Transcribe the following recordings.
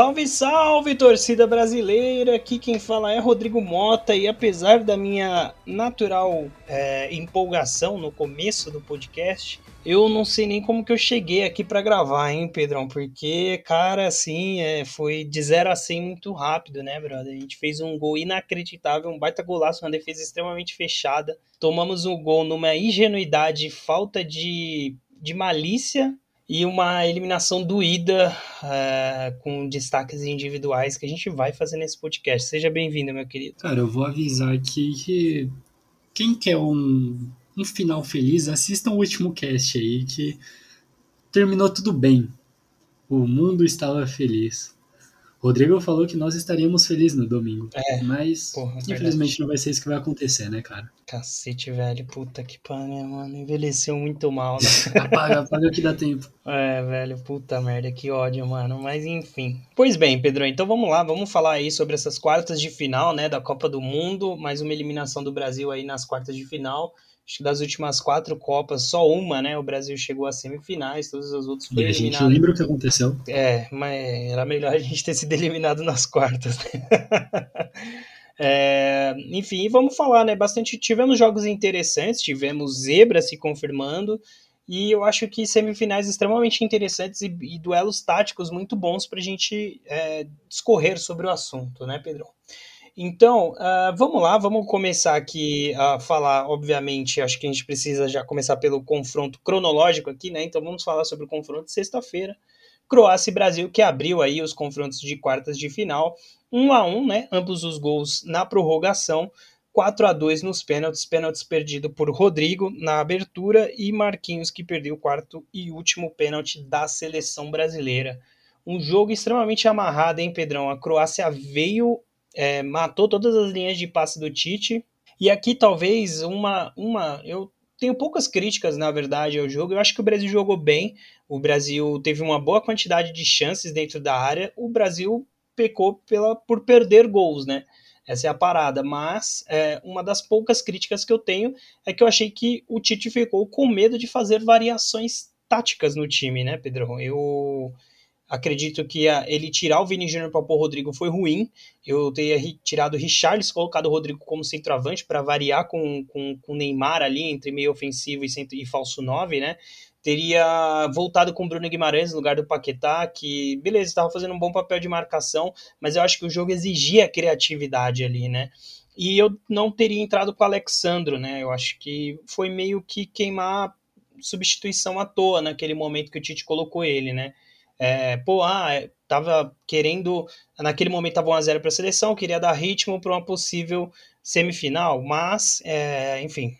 Salve, salve, torcida brasileira! Aqui quem fala é Rodrigo Mota e apesar da minha natural é, empolgação no começo do podcast, eu não sei nem como que eu cheguei aqui para gravar, hein, Pedrão? Porque, cara, assim, é, foi de 0 a 100 muito rápido, né, brother? A gente fez um gol inacreditável, um baita golaço, uma defesa extremamente fechada. Tomamos um gol numa ingenuidade, falta de, de malícia e uma eliminação doída uh, com destaques individuais que a gente vai fazer nesse podcast. Seja bem-vindo, meu querido. Cara, eu vou avisar aqui que quem quer um, um final feliz, assista o último cast aí que terminou tudo bem. O mundo estava feliz. Rodrigo falou que nós estaríamos felizes no domingo. É, mas porra, é infelizmente verdade. não vai ser isso que vai acontecer, né, cara? Cacete, velho. Puta que pariu, mano. Envelheceu muito mal, né? apaga, apaga que dá tempo. É, velho. Puta merda, que ódio, mano. Mas enfim. Pois bem, Pedro, então vamos lá. Vamos falar aí sobre essas quartas de final, né, da Copa do Mundo. Mais uma eliminação do Brasil aí nas quartas de final acho que das últimas quatro Copas, só uma, né? O Brasil chegou às semifinais, todas as outras foram eliminadas. A gente lembra o que aconteceu. É, mas era melhor a gente ter sido eliminado nas quartas. Né? é, enfim, vamos falar, né? Bastante. Tivemos jogos interessantes, tivemos zebra se confirmando. E eu acho que semifinais extremamente interessantes e, e duelos táticos muito bons para a gente é, discorrer sobre o assunto, né, Pedro? Então, uh, vamos lá, vamos começar aqui a falar, obviamente, acho que a gente precisa já começar pelo confronto cronológico aqui, né? Então vamos falar sobre o confronto de sexta-feira. Croácia e Brasil, que abriu aí os confrontos de quartas de final, 1 a 1 né? Ambos os gols na prorrogação, 4 a 2 nos pênaltis, pênaltis perdido por Rodrigo na abertura e Marquinhos que perdeu o quarto e último pênalti da seleção brasileira. Um jogo extremamente amarrado, hein, Pedrão? A Croácia veio é, matou todas as linhas de passe do Tite. E aqui talvez uma, uma. Eu tenho poucas críticas, na verdade, ao jogo. Eu acho que o Brasil jogou bem. O Brasil teve uma boa quantidade de chances dentro da área. O Brasil pecou pela, por perder gols, né? Essa é a parada. Mas é, uma das poucas críticas que eu tenho é que eu achei que o Tite ficou com medo de fazer variações táticas no time, né, Pedro? Eu Acredito que a, ele tirar o Vini Júnior para pôr o Rodrigo foi ruim. Eu teria tirado o Richarlison, colocado o Rodrigo como centroavante para variar com, com, com o Neymar ali entre meio ofensivo e, centro, e falso 9, né? Teria voltado com o Bruno Guimarães no lugar do Paquetá, que, beleza, estava fazendo um bom papel de marcação, mas eu acho que o jogo exigia criatividade ali, né? E eu não teria entrado com o Alexandro, né? Eu acho que foi meio que queimar substituição à toa naquele momento que o Tite colocou ele, né? É, pô, ah, é, tava querendo. Naquele momento tava 1x0 para a seleção, queria dar ritmo para uma possível semifinal, mas, é, enfim,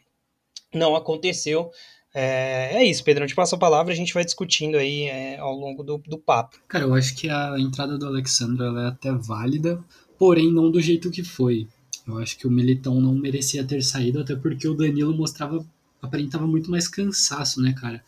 não aconteceu. É, é, isso, Pedro. Eu te passo a palavra, a gente vai discutindo aí é, ao longo do, do papo. Cara, eu acho que a entrada do Alexandre é até válida, porém não do jeito que foi. Eu acho que o Militão não merecia ter saído, até porque o Danilo mostrava, aparentava muito mais cansaço, né, cara?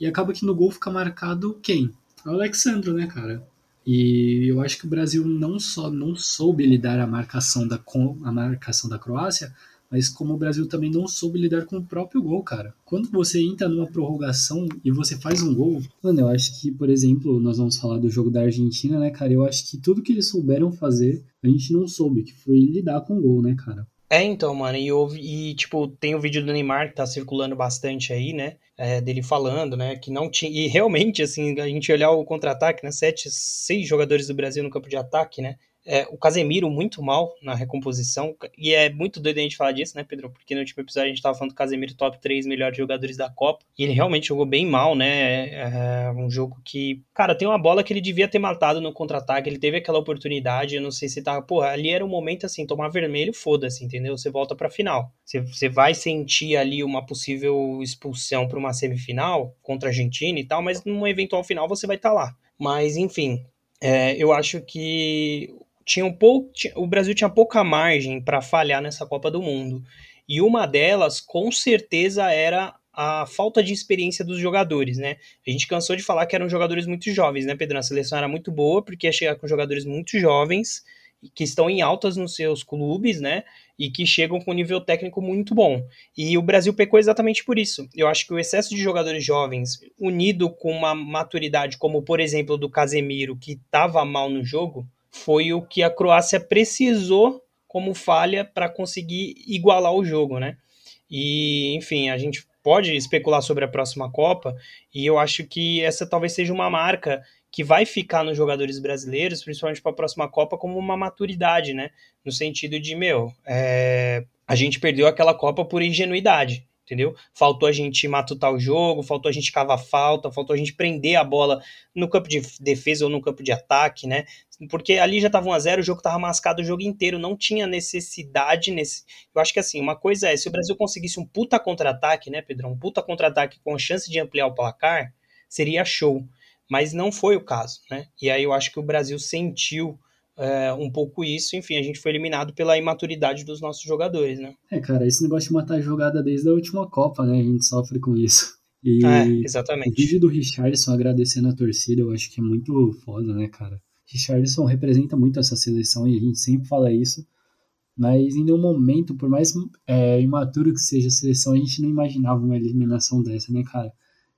E acaba que no gol fica marcado quem? Alexandro, né, cara? E eu acho que o Brasil não só não soube lidar a marcação da a marcação da Croácia, mas como o Brasil também não soube lidar com o próprio gol, cara. Quando você entra numa prorrogação e você faz um gol, mano, eu acho que, por exemplo, nós vamos falar do jogo da Argentina, né, cara? Eu acho que tudo que eles souberam fazer, a gente não soube, que foi lidar com o gol, né, cara? É, então, mano, e, houve, e tipo, tem o vídeo do Neymar que tá circulando bastante aí, né? É, dele falando, né? Que não tinha. E realmente, assim, a gente olhar o contra-ataque, né? Sete, seis jogadores do Brasil no campo de ataque, né? É, o Casemiro muito mal na recomposição, e é muito doido a gente falar disso, né, Pedro? Porque no último episódio a gente tava falando do Casemiro top 3 melhores jogadores da Copa, e ele realmente jogou bem mal, né? É, é um jogo que, cara, tem uma bola que ele devia ter matado no contra-ataque, ele teve aquela oportunidade, eu não sei se tava, porra, ali era um momento assim, tomar vermelho, foda-se, entendeu? Você volta pra final. Você, você vai sentir ali uma possível expulsão para uma semifinal contra a Argentina e tal, mas numa eventual final você vai estar tá lá. Mas, enfim, é, eu acho que tinha um pouco, o Brasil tinha pouca margem para falhar nessa Copa do Mundo. E uma delas, com certeza, era a falta de experiência dos jogadores, né? A gente cansou de falar que eram jogadores muito jovens, né, Pedro? A seleção era muito boa porque ia chegar com jogadores muito jovens que estão em altas nos seus clubes, né? E que chegam com um nível técnico muito bom. E o Brasil pecou exatamente por isso. Eu acho que o excesso de jogadores jovens, unido com uma maturidade, como por exemplo do Casemiro, que estava mal no jogo, foi o que a Croácia precisou como falha para conseguir igualar o jogo, né? E, enfim, a gente pode especular sobre a próxima Copa, e eu acho que essa talvez seja uma marca que vai ficar nos jogadores brasileiros, principalmente para a próxima Copa, como uma maturidade, né? No sentido de, meu, é... a gente perdeu aquela Copa por ingenuidade, entendeu? Faltou a gente matutar o jogo, faltou a gente cavar falta, faltou a gente prender a bola no campo de defesa ou no campo de ataque, né? Porque ali já estava 1 a 0 o jogo estava mascado o jogo inteiro, não tinha necessidade nesse. Eu acho que assim, uma coisa é, se o Brasil conseguisse um puta contra-ataque, né, Pedrão? Um puta contra-ataque com chance de ampliar o placar, seria show mas não foi o caso, né? E aí eu acho que o Brasil sentiu é, um pouco isso, enfim, a gente foi eliminado pela imaturidade dos nossos jogadores, né? É, cara, esse negócio de matar a jogada desde a última Copa, né? A gente sofre com isso. E é, exatamente. O vídeo do Richardson agradecendo a torcida, eu acho que é muito foda, né, cara? Richardson representa muito essa seleção e a gente sempre fala isso, mas em nenhum momento, por mais é, imaturo que seja a seleção, a gente não imaginava uma eliminação dessa, né, cara?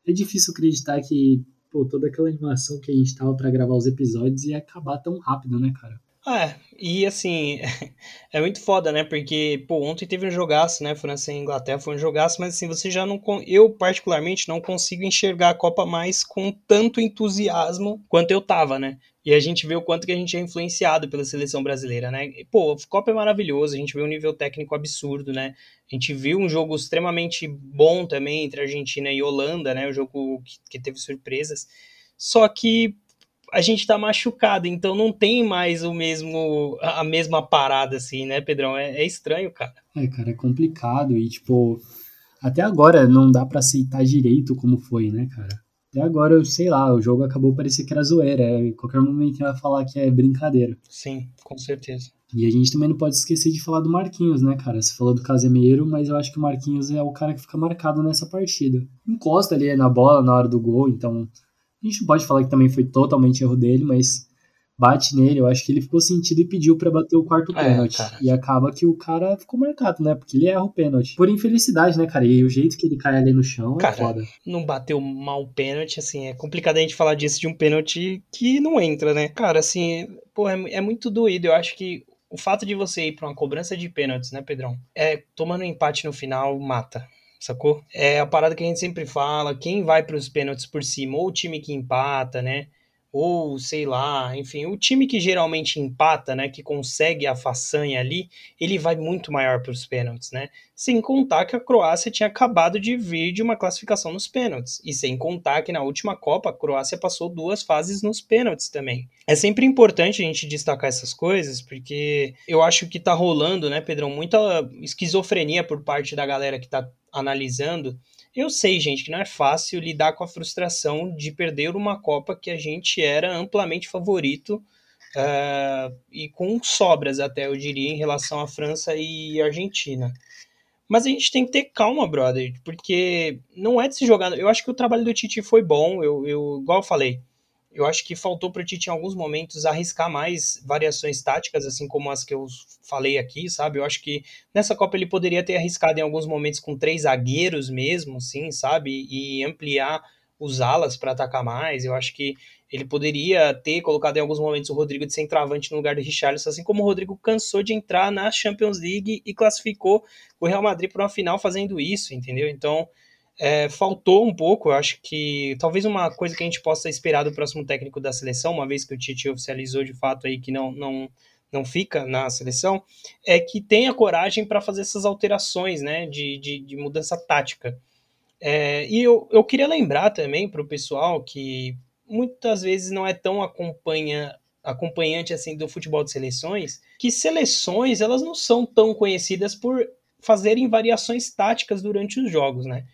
É difícil acreditar que pô, toda aquela animação que a gente tava para gravar os episódios ia acabar tão rápido, né, cara? É, e assim, é muito foda, né? Porque, pô, ontem teve um jogaço, né? França e Inglaterra foi um jogaço, mas assim, você já não. Eu, particularmente, não consigo enxergar a Copa mais com tanto entusiasmo quanto eu tava, né? E a gente vê o quanto que a gente é influenciado pela seleção brasileira, né? E, pô, a Copa é maravilhoso, a gente vê um nível técnico absurdo, né? A gente viu um jogo extremamente bom também entre Argentina e Holanda, né? O um jogo que, que teve surpresas. Só que a gente tá machucado, então não tem mais o mesmo a mesma parada assim, né, Pedrão? É, é estranho, cara. É, cara, é complicado e tipo até agora não dá para aceitar direito como foi, né, cara? Até agora, eu sei lá, o jogo acabou parecer que era zoeira. Em qualquer momento vai falar que é brincadeira. Sim, com certeza. E a gente também não pode esquecer de falar do Marquinhos, né, cara? Você falou do Casemiro, mas eu acho que o Marquinhos é o cara que fica marcado nessa partida. Encosta ali na bola na hora do gol, então a gente não pode falar que também foi totalmente erro dele, mas bate nele, eu acho que ele ficou sentido e pediu para bater o quarto é, pênalti. E acaba que o cara ficou marcado, né? Porque ele erra o pênalti. Por infelicidade, né, cara? E o jeito que ele cai ali no chão é cara, é foda. Não bateu mal o pênalti, assim, é complicado a gente falar disso de um pênalti que não entra, né? Cara, assim, pô, é, é muito doído. Eu acho que o fato de você ir para uma cobrança de pênaltis, né, Pedrão? É tomando um empate no final, mata sacou? É a parada que a gente sempre fala, quem vai para os pênaltis por cima, ou o time que empata, né? Ou sei lá, enfim, o time que geralmente empata, né, que consegue a façanha ali, ele vai muito maior para os pênaltis, né? Sem contar que a Croácia tinha acabado de vir de uma classificação nos pênaltis, e sem contar que na última Copa a Croácia passou duas fases nos pênaltis também. É sempre importante a gente destacar essas coisas, porque eu acho que tá rolando, né, Pedrão, muita esquizofrenia por parte da galera que tá analisando eu sei, gente, que não é fácil lidar com a frustração de perder uma Copa que a gente era amplamente favorito uh, e com sobras, até eu diria, em relação à França e Argentina. Mas a gente tem que ter calma, brother, porque não é de se jogar. Eu acho que o trabalho do Tite foi bom, eu, eu igual eu falei eu acho que faltou para o Tite em alguns momentos arriscar mais variações táticas, assim como as que eu falei aqui, sabe? Eu acho que nessa Copa ele poderia ter arriscado em alguns momentos com três zagueiros mesmo, sim, sabe? E ampliar os alas para atacar mais. Eu acho que ele poderia ter colocado em alguns momentos o Rodrigo de centroavante no lugar do Richarlison, assim como o Rodrigo cansou de entrar na Champions League e classificou o Real Madrid para uma final fazendo isso, entendeu? Então, é, faltou um pouco, eu acho que talvez uma coisa que a gente possa esperar do próximo técnico da seleção, uma vez que o Tite oficializou de fato aí que não, não, não fica na seleção, é que tenha coragem para fazer essas alterações né, de, de, de mudança tática. É, e eu, eu queria lembrar também para o pessoal que muitas vezes não é tão acompanha, acompanhante assim do futebol de seleções, que seleções elas não são tão conhecidas por fazerem variações táticas durante os jogos, né?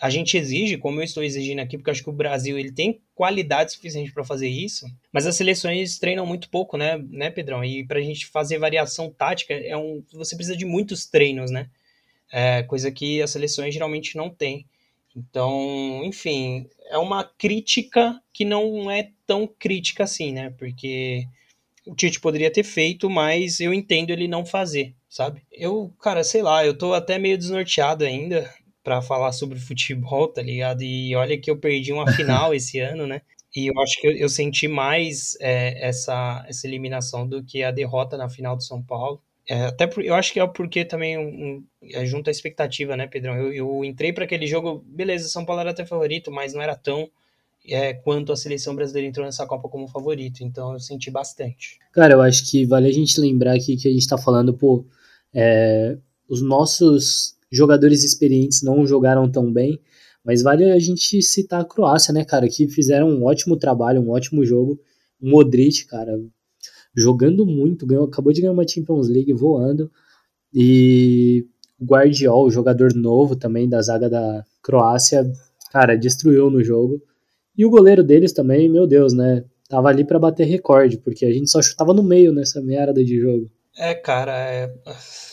A gente exige, como eu estou exigindo aqui, porque acho que o Brasil ele tem qualidade suficiente para fazer isso, mas as seleções treinam muito pouco, né, né, Pedrão? E para a gente fazer variação tática, é um, você precisa de muitos treinos, né? É, coisa que as seleções geralmente não têm. Então, enfim, é uma crítica que não é tão crítica assim, né? Porque o Tite poderia ter feito, mas eu entendo ele não fazer, sabe? Eu, cara, sei lá, eu tô até meio desnorteado ainda para falar sobre futebol, tá ligado? E olha que eu perdi uma final esse ano, né? E eu acho que eu, eu senti mais é, essa, essa eliminação do que a derrota na final do São Paulo. É, até por, eu acho que é porque também um, é junto à expectativa, né, Pedrão? Eu, eu entrei para aquele jogo, beleza, São Paulo era até favorito, mas não era tão é, quanto a seleção brasileira entrou nessa Copa como favorito. Então eu senti bastante. Cara, eu acho que vale a gente lembrar aqui que a gente tá falando, pô, é, os nossos jogadores experientes não jogaram tão bem, mas vale a gente citar a Croácia, né, cara, que fizeram um ótimo trabalho, um ótimo jogo. O Modric, cara, jogando muito, ganhou, acabou de ganhar uma Champions League voando. E o Guardiol, jogador novo também da zaga da Croácia, cara, destruiu no jogo. E o goleiro deles também, meu Deus, né? Tava ali para bater recorde, porque a gente só chutava no meio nessa merda de jogo. É, cara, é,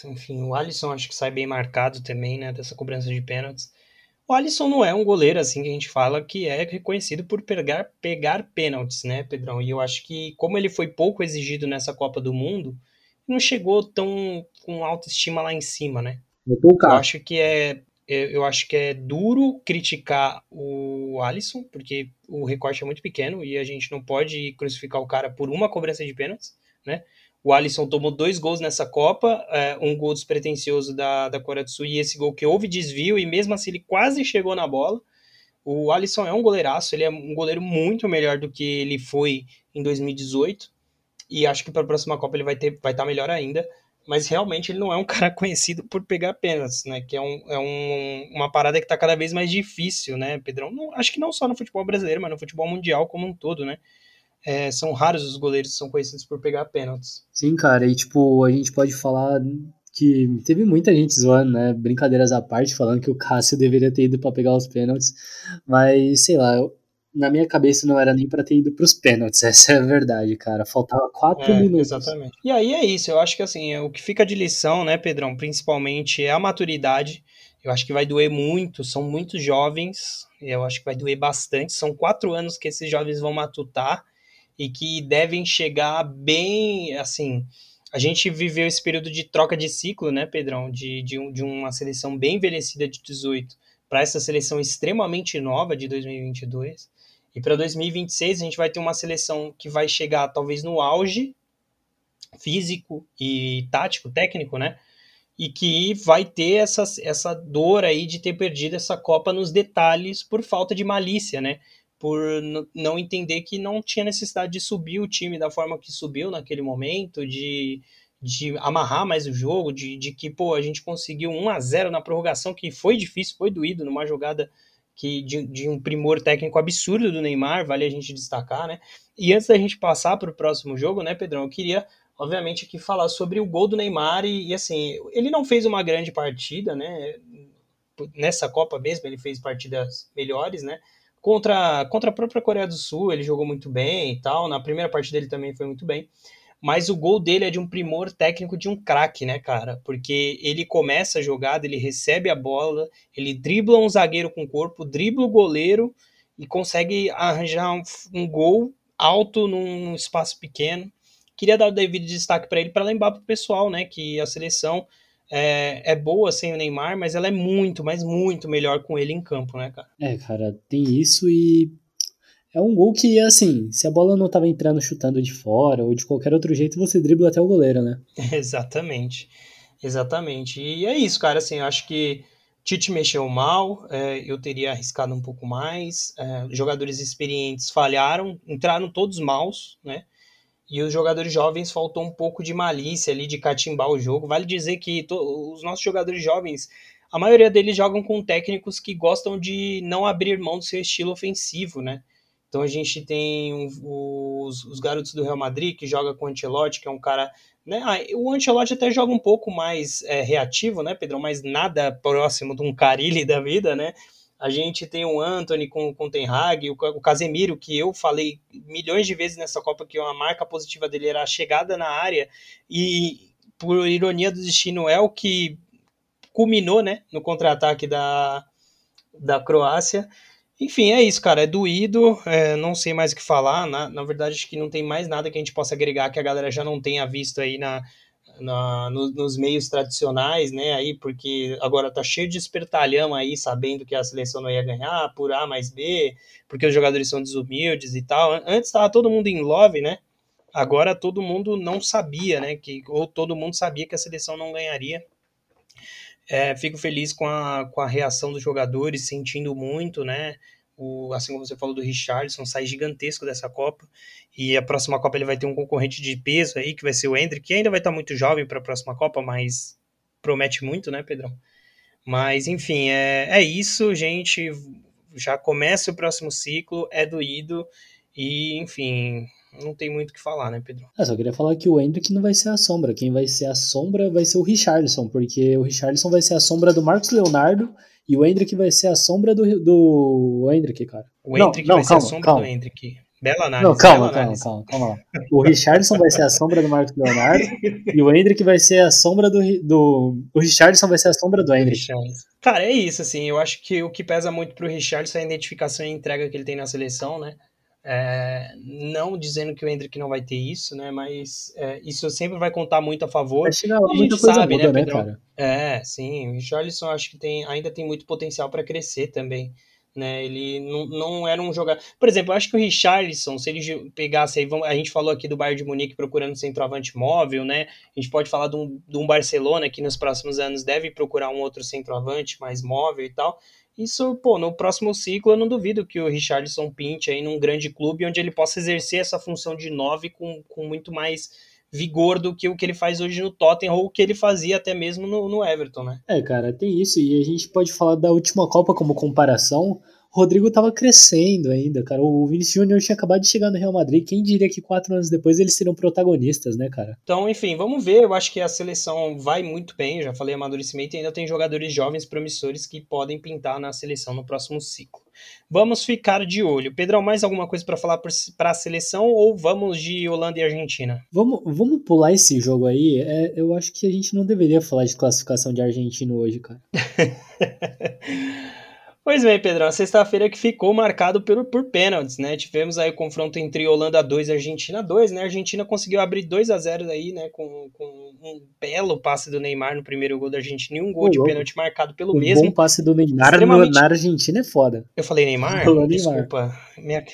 enfim, o Alisson acho que sai bem marcado também, né, dessa cobrança de pênaltis. O Alisson não é um goleiro assim que a gente fala que é reconhecido por pegar, pegar pênaltis, né, Pedrão? E eu acho que, como ele foi pouco exigido nessa Copa do Mundo, não chegou tão com autoestima lá em cima, né? Eu acho que é eu acho que é duro criticar o Alisson, porque o recorte é muito pequeno e a gente não pode crucificar o cara por uma cobrança de pênaltis, né? O Alisson tomou dois gols nessa Copa, é, um gol despretensioso da, da Coreia do Sul e esse gol que houve desvio e mesmo assim ele quase chegou na bola. O Alisson é um goleiraço, ele é um goleiro muito melhor do que ele foi em 2018 e acho que para a próxima Copa ele vai ter vai estar tá melhor ainda. Mas realmente ele não é um cara conhecido por pegar pênaltis, né? Que é, um, é um, uma parada que está cada vez mais difícil, né, Pedrão? Não, acho que não só no futebol brasileiro, mas no futebol mundial como um todo, né? É, são raros os goleiros que são conhecidos por pegar pênaltis. Sim, cara, e tipo, a gente pode falar que teve muita gente zoando, né? Brincadeiras à parte, falando que o Cássio deveria ter ido para pegar os pênaltis, mas sei lá, eu, na minha cabeça não era nem para ter ido para os pênaltis, essa é a verdade, cara. Faltava quatro é, minutos. Exatamente. E aí é isso, eu acho que assim, é, o que fica de lição, né, Pedrão, principalmente é a maturidade. Eu acho que vai doer muito, são muitos jovens, eu acho que vai doer bastante. São quatro anos que esses jovens vão matutar e que devem chegar bem, assim, a gente viveu esse período de troca de ciclo, né, Pedrão, de, de, de uma seleção bem envelhecida de 18 para essa seleção extremamente nova de 2022. E para 2026 a gente vai ter uma seleção que vai chegar talvez no auge físico e tático, técnico, né? E que vai ter essa, essa dor aí de ter perdido essa Copa nos detalhes por falta de malícia, né? Por não entender que não tinha necessidade de subir o time da forma que subiu naquele momento, de, de amarrar mais o jogo, de, de que pô, a gente conseguiu 1 a 0 na prorrogação, que foi difícil, foi doído, numa jogada que de, de um primor técnico absurdo do Neymar, vale a gente destacar, né? E antes da gente passar para o próximo jogo, né, Pedrão, eu queria obviamente aqui falar sobre o gol do Neymar e, e, assim, ele não fez uma grande partida, né? Nessa Copa mesmo, ele fez partidas melhores, né? Contra, contra a própria Coreia do Sul, ele jogou muito bem e tal. Na primeira partida ele também foi muito bem. Mas o gol dele é de um primor técnico de um craque, né, cara? Porque ele começa a jogada, ele recebe a bola, ele dribla um zagueiro com o corpo, dribla o goleiro e consegue arranjar um, um gol alto num espaço pequeno. Queria dar o devido destaque para ele para lembrar para o pessoal, né, que a seleção é, é boa sem o Neymar, mas ela é muito, mas muito melhor com ele em campo, né, cara? É, cara, tem isso e é um gol que, assim, se a bola não tava entrando chutando de fora ou de qualquer outro jeito, você dribla até o goleiro, né? Exatamente. Exatamente. E é isso, cara, assim, eu acho que Tite mexeu mal, é, eu teria arriscado um pouco mais. É, jogadores experientes falharam, entraram todos maus, né? E os jogadores jovens faltou um pouco de malícia ali, de catimbar o jogo. Vale dizer que os nossos jogadores jovens, a maioria deles jogam com técnicos que gostam de não abrir mão do seu estilo ofensivo, né? Então a gente tem os, os garotos do Real Madrid que joga com o Ancelotti, que é um cara. Né? Ah, o Ancelotti até joga um pouco mais é, reativo, né, Pedrão? Mas nada próximo de um Carilli da vida, né? A gente tem o Anthony com, com o Ten Hag, o, o Casemiro, que eu falei milhões de vezes nessa Copa que uma marca positiva dele era a chegada na área, e por ironia do destino é o que culminou né, no contra-ataque da, da Croácia. Enfim, é isso, cara. É doído, é, não sei mais o que falar. Na, na verdade, acho que não tem mais nada que a gente possa agregar que a galera já não tenha visto aí na, na, no, nos meios tradicionais, né? Aí, porque agora tá cheio de espertalhão aí, sabendo que a seleção não ia ganhar por A mais B, porque os jogadores são desumildes e tal. Antes tava todo mundo em love, né? Agora todo mundo não sabia, né? Que, ou todo mundo sabia que a seleção não ganharia. É, fico feliz com a, com a reação dos jogadores, sentindo muito, né? O, assim como você falou do Richardson, sai gigantesco dessa Copa. E a próxima Copa ele vai ter um concorrente de peso aí, que vai ser o Hendrick, que ainda vai estar muito jovem para a próxima Copa, mas promete muito, né, Pedrão? Mas, enfim, é, é isso, gente. Já começa o próximo ciclo, é doído. E, enfim, não tem muito o que falar, né, Pedro? É, só queria falar que o Hendrick não vai ser a sombra. Quem vai ser a sombra vai ser o Richardson, porque o Richardson vai ser a sombra do Marcos Leonardo e o Hendrick vai ser a sombra do, do Hendrick, cara. O Hendrick não, vai não, ser calma, a sombra calma. do Hendrick. Bela análise. Não, calma, calma, análise. calma, calma, calma. O Richardson vai ser a sombra do Marcos Leonardo e o Hendrick vai ser a sombra do, do. O Richardson vai ser a sombra do Hendrick. Cara, é isso, assim. Eu acho que o que pesa muito pro Richardson é a identificação e a entrega que ele tem na seleção, né? É, não dizendo que o Hendrick não vai ter isso, né? Mas é, isso sempre vai contar muito a favor. Vai chegar lá, muita coisa sabe, muda, né, né, cara? É, sim. O Richarlison acho que tem, ainda tem muito potencial para crescer também. Né, ele não, não era um jogador. Por exemplo, eu acho que o Richarlison, se ele pegasse aí, a gente falou aqui do Bayern de Munique procurando centroavante móvel, né? A gente pode falar de um, de um Barcelona que nos próximos anos deve procurar um outro centroavante mais móvel e tal. Isso, pô, no próximo ciclo eu não duvido que o Richardson pinte aí num grande clube onde ele possa exercer essa função de nove com, com muito mais vigor do que o que ele faz hoje no Tottenham ou o que ele fazia até mesmo no, no Everton, né? É, cara, tem isso. E a gente pode falar da última Copa como comparação. Rodrigo estava crescendo ainda, cara. O Vinícius Júnior tinha acabado de chegar no Real Madrid. Quem diria que quatro anos depois eles seriam protagonistas, né, cara? Então, enfim, vamos ver. Eu acho que a seleção vai muito bem. Eu já falei amadurecimento e ainda tem jogadores jovens promissores que podem pintar na seleção no próximo ciclo. Vamos ficar de olho. Pedrão, mais alguma coisa para falar para a seleção ou vamos de Holanda e Argentina? Vamos, vamos pular esse jogo aí. É, eu acho que a gente não deveria falar de classificação de argentino hoje, cara. Pois bem, Pedrão, sexta-feira que ficou marcado por, por pênaltis, né? Tivemos aí o confronto entre Holanda 2 e Argentina 2, né? A Argentina conseguiu abrir 2 a 0 aí, né? Com, com um belo passe do Neymar no primeiro gol da Argentina e um gol de pênalti marcado pelo o mesmo. bom passe do Neymar extremamente... na Argentina é foda. Eu falei Neymar? Neymar. Desculpa. Minha...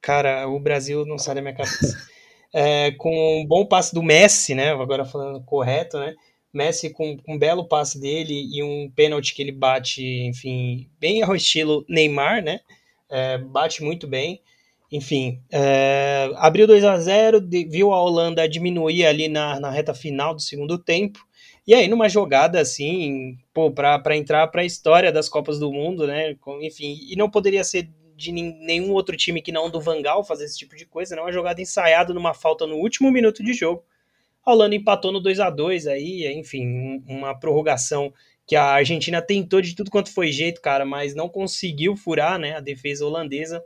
Cara, o Brasil não sai da minha cabeça. é, com um bom passe do Messi, né? Agora falando correto, né? Messi com, com, um belo passe dele e um pênalti que ele bate, enfim, bem ao estilo Neymar, né? É, bate muito bem. Enfim, é, abriu 2 a 0 viu a Holanda diminuir ali na, na reta final do segundo tempo. E aí, numa jogada assim, pô, para entrar para a história das Copas do Mundo, né? Enfim, e não poderia ser de nenhum outro time que não do Vangal fazer esse tipo de coisa, né? Uma jogada ensaiada numa falta no último minuto de jogo. A Holanda empatou no 2 a 2 aí, enfim, uma prorrogação que a Argentina tentou de tudo quanto foi jeito, cara, mas não conseguiu furar, né, a defesa holandesa.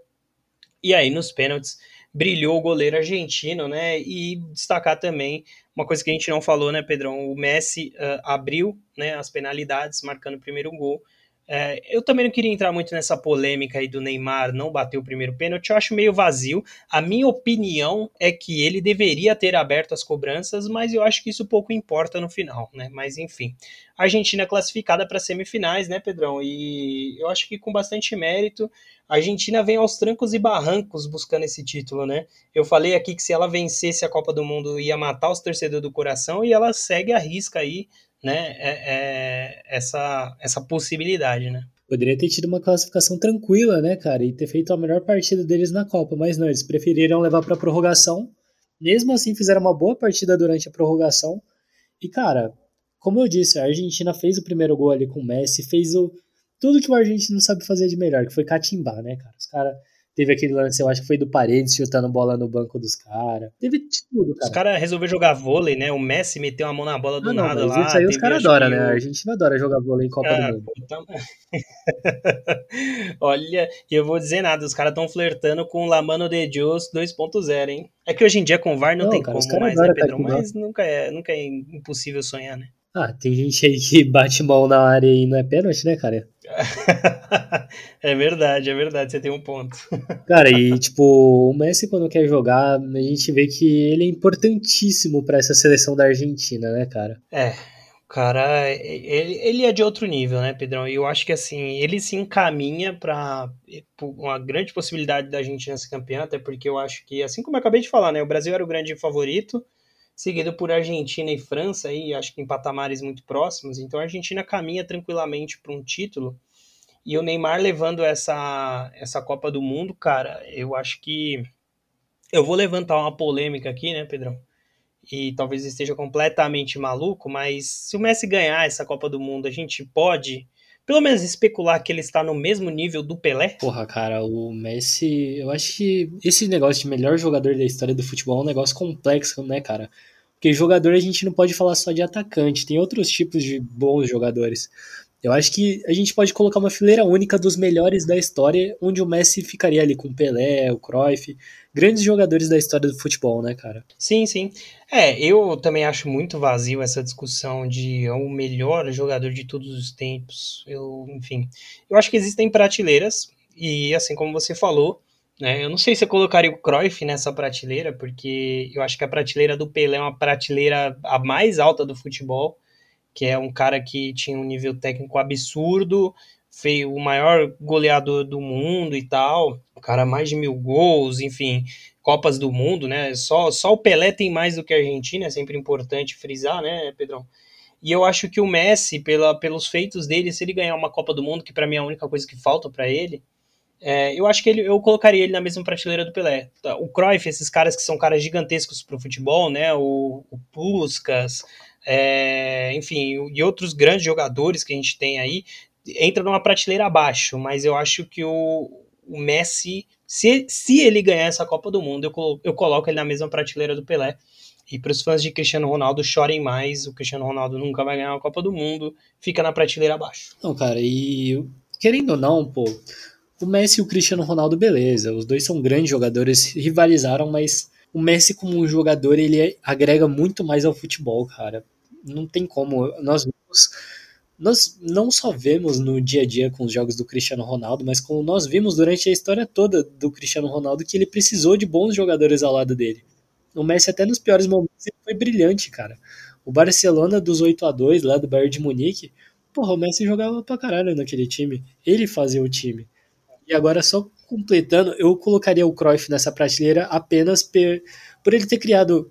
E aí nos pênaltis brilhou o goleiro argentino, né? E destacar também uma coisa que a gente não falou, né, Pedrão? O Messi uh, abriu, né, as penalidades, marcando o primeiro gol. É, eu também não queria entrar muito nessa polêmica aí do Neymar não bater o primeiro pênalti, eu acho meio vazio. A minha opinião é que ele deveria ter aberto as cobranças, mas eu acho que isso pouco importa no final, né? Mas enfim. Argentina é classificada para semifinais, né, Pedrão? E eu acho que com bastante mérito. A Argentina vem aos trancos e barrancos buscando esse título, né? Eu falei aqui que se ela vencesse a Copa do Mundo ia matar os torcedores do coração e ela segue a risca aí né, é, é essa, essa possibilidade, né? Poderia ter tido uma classificação tranquila, né, cara, e ter feito a melhor partida deles na Copa, mas não, eles preferiram levar para prorrogação. Mesmo assim, fizeram uma boa partida durante a prorrogação. E, cara, como eu disse, a Argentina fez o primeiro gol ali com o Messi, fez o tudo que o argentino sabe fazer de melhor, que foi catimbar, né, cara? Os caras Teve aquele lance, eu acho que foi do Paredes chutando bola no banco dos caras. Teve tudo, cara. Os caras resolveram jogar vôlei, né? O Messi meteu a mão na bola do ah, não, nada lá. Isso aí os caras adoram, né? A Argentina adora jogar vôlei em Copa ah, do Mundo. Então... Olha, e eu vou dizer nada, os caras estão flertando com o Lamano de Dios 2.0, hein? É que hoje em dia com o VAR não, não tem cara, como mais, né, Pedro? Mas nunca é, nunca é impossível sonhar, né? Ah, tem gente aí que bate mão na área e não é pênalti, né, cara? é verdade, é verdade, você tem um ponto. Cara, e tipo, o Messi quando quer jogar, a gente vê que ele é importantíssimo para essa seleção da Argentina, né, cara? É, cara, ele, ele é de outro nível, né, Pedrão? E eu acho que assim, ele se encaminha para uma grande possibilidade da Argentina ser campeã, até porque eu acho que, assim como eu acabei de falar, né, o Brasil era o grande favorito, seguido por Argentina e França, aí, acho que em patamares muito próximos. Então a Argentina caminha tranquilamente para um título. E o Neymar levando essa, essa Copa do Mundo, cara, eu acho que. Eu vou levantar uma polêmica aqui, né, Pedrão? E talvez esteja completamente maluco, mas se o Messi ganhar essa Copa do Mundo, a gente pode pelo menos especular que ele está no mesmo nível do Pelé? Porra, cara, o Messi, eu acho que esse negócio de melhor jogador da história do futebol é um negócio complexo, né, cara? Porque jogador a gente não pode falar só de atacante, tem outros tipos de bons jogadores. Eu acho que a gente pode colocar uma fileira única dos melhores da história, onde o Messi ficaria ali com o Pelé, o Cruyff, grandes jogadores da história do futebol, né, cara? Sim, sim. É, eu também acho muito vazio essa discussão de é o melhor jogador de todos os tempos. Eu, enfim, eu acho que existem prateleiras e assim como você falou, né, eu não sei se eu colocaria o Cruyff nessa prateleira, porque eu acho que a prateleira do Pelé é uma prateleira a mais alta do futebol que é um cara que tinha um nível técnico absurdo, foi o maior goleador do mundo e tal, o cara mais de mil gols, enfim, Copas do Mundo, né? Só, só o Pelé tem mais do que a Argentina, é sempre importante frisar, né, Pedrão? E eu acho que o Messi, pela, pelos feitos dele, se ele ganhar uma Copa do Mundo, que para mim é a única coisa que falta para ele, é, eu acho que ele, eu colocaria ele na mesma prateleira do Pelé. O Cruyff, esses caras que são caras gigantescos pro futebol, né? O, o Puskas, é, enfim, e outros grandes jogadores que a gente tem aí, entra numa prateleira abaixo, mas eu acho que o, o Messi, se, se ele ganhar essa Copa do Mundo, eu, eu coloco ele na mesma prateleira do Pelé. E para os fãs de Cristiano Ronaldo, chorem mais. O Cristiano Ronaldo nunca vai ganhar uma Copa do Mundo, fica na prateleira abaixo. Não, cara, e querendo ou não, pô, o Messi e o Cristiano Ronaldo, beleza. Os dois são grandes jogadores, rivalizaram, mas o Messi como um jogador, ele agrega muito mais ao futebol, cara não tem como. Nós vimos, nós não só vemos no dia a dia com os jogos do Cristiano Ronaldo, mas como nós vimos durante a história toda do Cristiano Ronaldo que ele precisou de bons jogadores ao lado dele. O Messi até nos piores momentos ele foi brilhante, cara. O Barcelona dos 8 a 2 lá do Bayern de Munique, porra, o Messi jogava pra caralho naquele time. Ele fazia o time. E agora só completando, eu colocaria o Cruyff nessa prateleira apenas por ele ter criado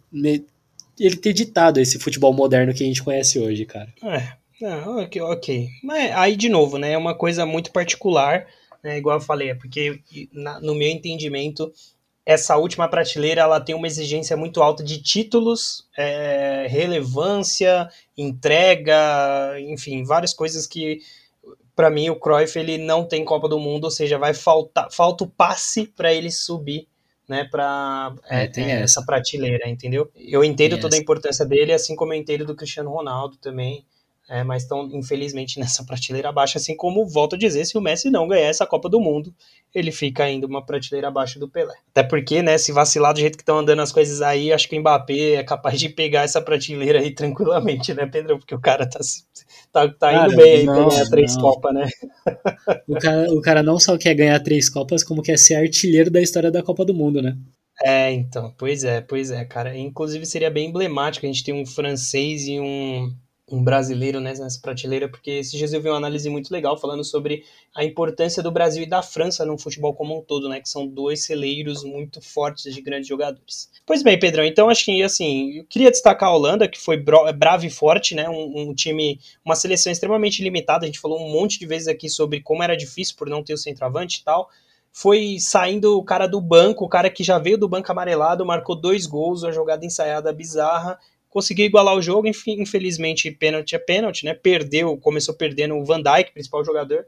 ele ter ditado esse futebol moderno que a gente conhece hoje, cara. É, é ok, ok. Mas aí, de novo, né, é uma coisa muito particular, né, igual eu falei, é porque na, no meu entendimento, essa última prateleira ela tem uma exigência muito alta de títulos, é, relevância, entrega, enfim, várias coisas que para mim o Cruyff ele não tem Copa do Mundo, ou seja, vai faltar falta o passe para ele subir né, para é, é, é, essa prateleira, entendeu? Eu entendo tem toda essa. a importância dele, assim como eu entendo do Cristiano Ronaldo também, é, mas estão, infelizmente, nessa prateleira abaixo, assim como, volto a dizer, se o Messi não ganhar essa Copa do Mundo, ele fica ainda uma prateleira abaixo do Pelé. Até porque, né, se vacilar do jeito que estão andando as coisas aí, acho que o Mbappé é capaz de pegar essa prateleira aí tranquilamente, né, Pedro? Porque o cara tá, tá, tá indo cara, bem aí pra ganhar três Copas, né? O cara, o cara não só quer ganhar três Copas, como quer ser artilheiro da história da Copa do Mundo, né? É, então, pois é, pois é, cara. Inclusive seria bem emblemático a gente ter um francês e um um brasileiro né, nessa prateleira, porque esses dias eu vi uma análise muito legal falando sobre a importância do Brasil e da França no futebol como um todo, né, que são dois celeiros muito fortes de grandes jogadores. Pois bem, Pedrão, então acho que assim, eu queria destacar a Holanda, que foi brava e forte, né, um, um, time, uma seleção extremamente limitada, a gente falou um monte de vezes aqui sobre como era difícil por não ter o centroavante e tal, foi saindo o cara do banco, o cara que já veio do banco amarelado, marcou dois gols, uma jogada ensaiada bizarra, conseguiu igualar o jogo, infelizmente pênalti é pênalti, né? Perdeu, começou perdendo o Van Dijk, principal jogador.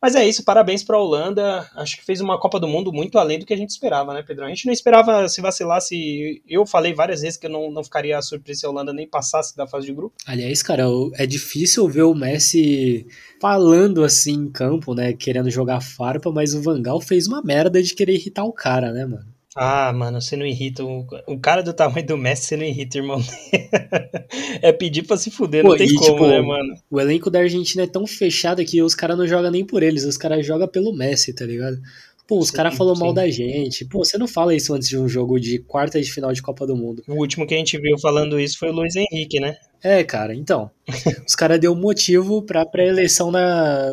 Mas é isso, parabéns para a Holanda. Acho que fez uma Copa do Mundo muito além do que a gente esperava, né, Pedro? A gente não esperava se vacilasse. Eu falei várias vezes que eu não, não ficaria surpreso se a Holanda nem passasse da fase de grupo. Aliás, cara, é difícil ver o Messi falando assim em campo, né? Querendo jogar farpa, mas o Vangal fez uma merda de querer irritar o cara, né, mano? Ah, mano, você não irrita. O, o cara do tamanho do Messi, você não irrita, irmão. é pedir pra se fuder, Pô, não tem e, como, tipo, né, mano? O elenco da Argentina é tão fechado que os caras não jogam nem por eles, os caras jogam pelo Messi, tá ligado? Pô, os caras falaram mal da gente. Pô, você não fala isso antes de um jogo de quarta de final de Copa do Mundo. O último que a gente viu falando isso foi o Luiz Henrique, né? É, cara, então. os caras deu motivo pra pré-eleição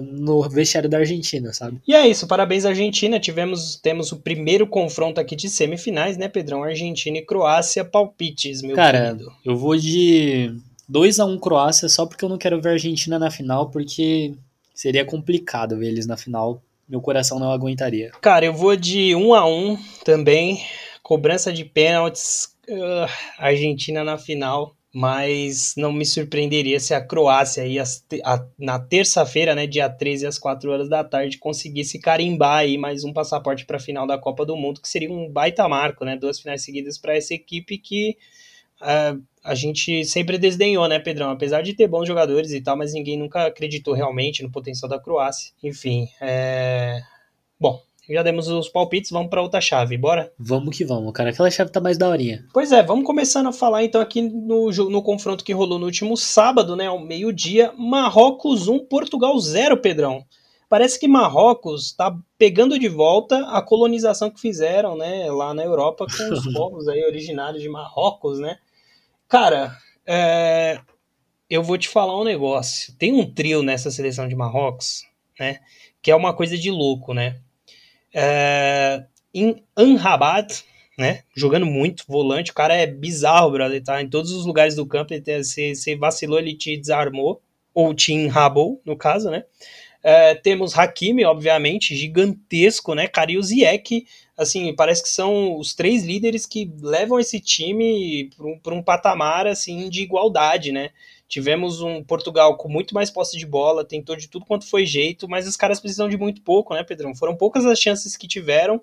no vestiário da Argentina, sabe? E é isso, parabéns Argentina. Tivemos, temos o primeiro confronto aqui de semifinais, né, Pedrão? Argentina e Croácia, palpites, meu cara, querido. eu vou de 2 a 1 Croácia só porque eu não quero ver a Argentina na final, porque seria complicado ver eles na final meu coração não aguentaria. Cara, eu vou de 1 um a 1 um também. Cobrança de pênaltis. Uh, Argentina na final. Mas não me surpreenderia se a Croácia aí a, na terça-feira, né, dia 13 às 4 horas da tarde, conseguisse carimbar aí mais um passaporte para a final da Copa do Mundo, que seria um baita marco, né? Duas finais seguidas para essa equipe que uh, a gente sempre desdenhou, né, Pedrão? Apesar de ter bons jogadores e tal, mas ninguém nunca acreditou realmente no potencial da Croácia. Enfim, é... Bom, já demos os palpites, vamos para outra chave, bora? Vamos que vamos, cara. Aquela chave tá mais daorinha. Pois é, vamos começando a falar então aqui no, no confronto que rolou no último sábado, né, ao meio-dia. Marrocos 1, Portugal 0, Pedrão. Parece que Marrocos está pegando de volta a colonização que fizeram, né, lá na Europa com os povos aí originários de Marrocos, né? Cara, é, eu vou te falar um negócio. Tem um trio nessa seleção de Marrocos, né? Que é uma coisa de louco, né? É, em Anrabat, né? Jogando muito, volante. O cara é bizarro, brother. Tá em todos os lugares do campo. Ele se, se vacilou, ele te desarmou. Ou te enrabou, no caso, né? É, temos Hakimi, obviamente, gigantesco, né? Cara, e o Ziyech, assim, parece que são os três líderes que levam esse time para um, um, patamar, assim, de igualdade, né? Tivemos um Portugal com muito mais posse de bola, tentou de tudo quanto foi jeito, mas os caras precisam de muito pouco, né, Pedrão? Foram poucas as chances que tiveram,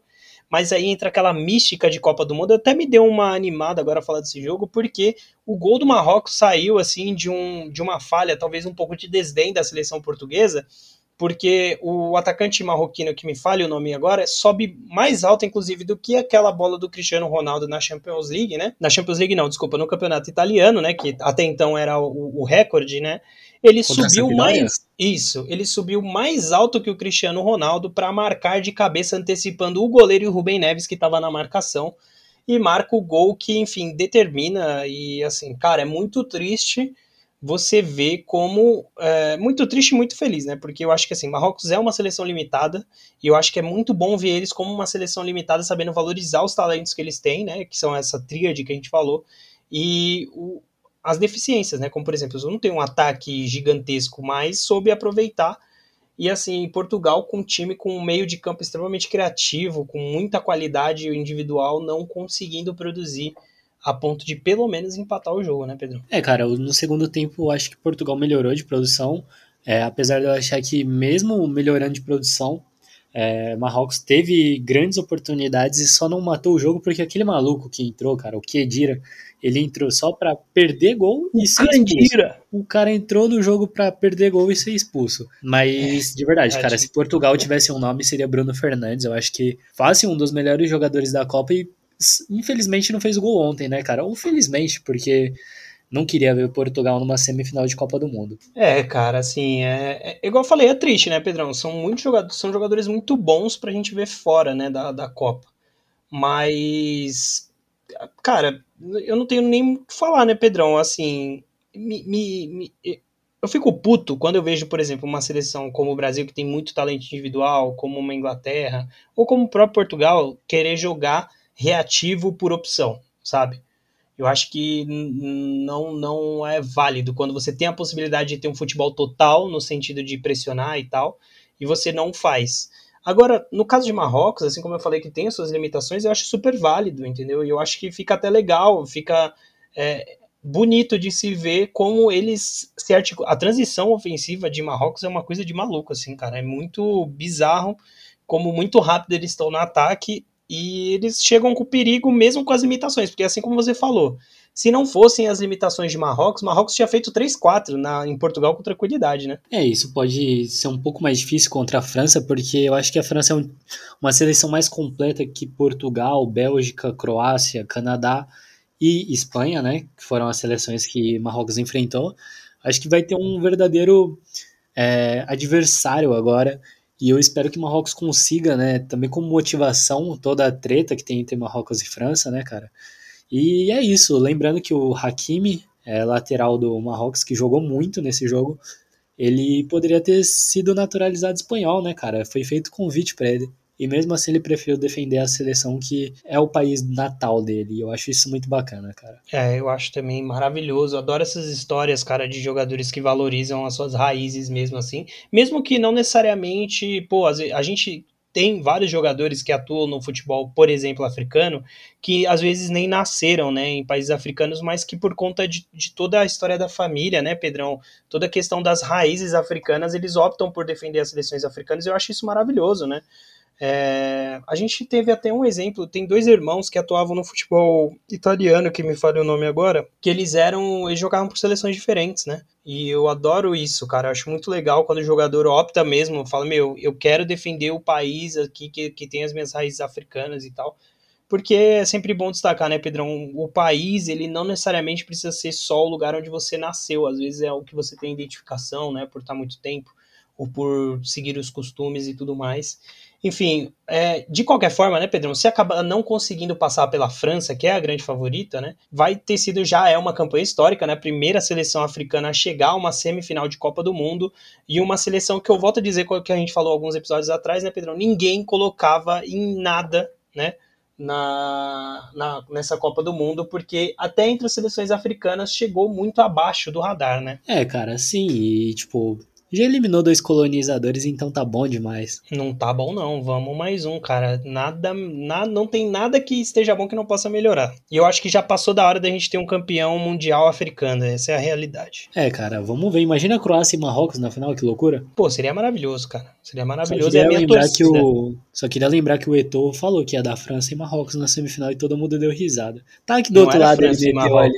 mas aí entra aquela mística de Copa do Mundo. Até me deu uma animada agora falar desse jogo, porque o gol do Marrocos saiu, assim, de, um, de uma falha, talvez um pouco de desdém da seleção portuguesa, porque o atacante marroquino, que me falha o nome agora, sobe mais alto, inclusive, do que aquela bola do Cristiano Ronaldo na Champions League, né? Na Champions League, não, desculpa, no campeonato italiano, né? Que até então era o, o recorde, né? Ele Contra subiu mais. Isso, ele subiu mais alto que o Cristiano Ronaldo para marcar de cabeça, antecipando o goleiro e o Rubem Neves, que estava na marcação. E marca o gol que, enfim, determina. E assim, cara, é muito triste você vê como é, muito triste e muito feliz, né? Porque eu acho que assim, Marrocos é uma seleção limitada e eu acho que é muito bom ver eles como uma seleção limitada, sabendo valorizar os talentos que eles têm, né? Que são essa tríade que a gente falou e o, as deficiências, né? Como por exemplo, eu não tenho um ataque gigantesco, mas soube aproveitar. E assim, Portugal com um time com um meio de campo extremamente criativo, com muita qualidade individual, não conseguindo produzir a ponto de pelo menos empatar o jogo, né, Pedro? É, cara, no segundo tempo eu acho que Portugal melhorou de produção, é, apesar de eu achar que mesmo melhorando de produção, é, Marrocos teve grandes oportunidades e só não matou o jogo porque aquele maluco que entrou, cara, o Kedira, ele entrou só para perder gol e ser expulso. O cara entrou no jogo para perder gol e ser expulso. Mas, de verdade, cara, se Portugal tivesse um nome, seria Bruno Fernandes. Eu acho que fácil um dos melhores jogadores da Copa e infelizmente não fez gol ontem, né, cara? Ou felizmente, porque não queria ver o Portugal numa semifinal de Copa do Mundo. É, cara, assim, é, é igual eu falei, é triste, né, Pedrão? São muitos jogadores, são jogadores muito bons pra gente ver fora, né, da, da Copa. Mas, cara, eu não tenho nem o que falar, né, Pedrão? Assim, me, me, me, eu fico puto quando eu vejo, por exemplo, uma seleção como o Brasil, que tem muito talento individual, como uma Inglaterra, ou como o próprio Portugal, querer jogar reativo por opção, sabe? Eu acho que não, não é válido quando você tem a possibilidade de ter um futebol total, no sentido de pressionar e tal, e você não faz. Agora, no caso de Marrocos, assim como eu falei que tem as suas limitações, eu acho super válido, entendeu? E eu acho que fica até legal, fica é, bonito de se ver como eles se articulam. A transição ofensiva de Marrocos é uma coisa de maluco, assim, cara. É muito bizarro como muito rápido eles estão no ataque e eles chegam com perigo mesmo com as imitações, porque assim como você falou, se não fossem as limitações de Marrocos, Marrocos tinha feito 3-4 em Portugal com tranquilidade, né? É, isso pode ser um pouco mais difícil contra a França, porque eu acho que a França é um, uma seleção mais completa que Portugal, Bélgica, Croácia, Canadá e Espanha, né? Que foram as seleções que Marrocos enfrentou. Acho que vai ter um verdadeiro é, adversário agora. E eu espero que Marrocos consiga, né? Também como motivação toda a treta que tem entre Marrocos e França, né, cara? E é isso. Lembrando que o Hakimi, é, lateral do Marrocos, que jogou muito nesse jogo, ele poderia ter sido naturalizado espanhol, né, cara? Foi feito convite para ele. E mesmo assim ele preferiu defender a seleção que é o país natal dele. E eu acho isso muito bacana, cara. É, eu acho também maravilhoso. adoro essas histórias, cara, de jogadores que valorizam as suas raízes mesmo assim. Mesmo que não necessariamente, pô, a gente tem vários jogadores que atuam no futebol, por exemplo, africano, que às vezes nem nasceram né, em países africanos, mas que por conta de, de toda a história da família, né, Pedrão, toda a questão das raízes africanas, eles optam por defender as seleções africanas. Eu acho isso maravilhoso, né? É, a gente teve até um exemplo, tem dois irmãos que atuavam no futebol italiano, que me falha o nome agora, que eles eram, eles jogavam por seleções diferentes, né? E eu adoro isso, cara. Eu acho muito legal quando o jogador opta mesmo, fala, meu, eu quero defender o país aqui que, que tem as minhas raízes africanas e tal. Porque é sempre bom destacar, né, Pedrão? O país, ele não necessariamente precisa ser só o lugar onde você nasceu. Às vezes é o que você tem identificação, né, por estar muito tempo, ou por seguir os costumes e tudo mais. Enfim, é, de qualquer forma, né, Pedrão, se acaba não conseguindo passar pela França, que é a grande favorita, né, vai ter sido, já é uma campanha histórica, né, a primeira seleção africana a chegar a uma semifinal de Copa do Mundo, e uma seleção que eu volto a dizer, que a gente falou alguns episódios atrás, né, Pedrão, ninguém colocava em nada, né, na, na, nessa Copa do Mundo, porque até entre as seleções africanas chegou muito abaixo do radar, né? É, cara, sim, e tipo, já eliminou dois colonizadores, então tá bom demais. Não tá bom não, vamos mais um, cara. Nada, nada, não tem nada que esteja bom que não possa melhorar. E eu acho que já passou da hora da gente ter um campeão mundial africano, essa é a realidade. É, cara, vamos ver. Imagina a Croácia e Marrocos na final, que loucura. Pô, seria maravilhoso, cara. Seria maravilhoso. Só queria, lembrar que o, só queria lembrar que o Eto'o falou que ia dar França e Marrocos na semifinal e todo mundo deu risada. Tá aqui do não outro lado França ele meteu ali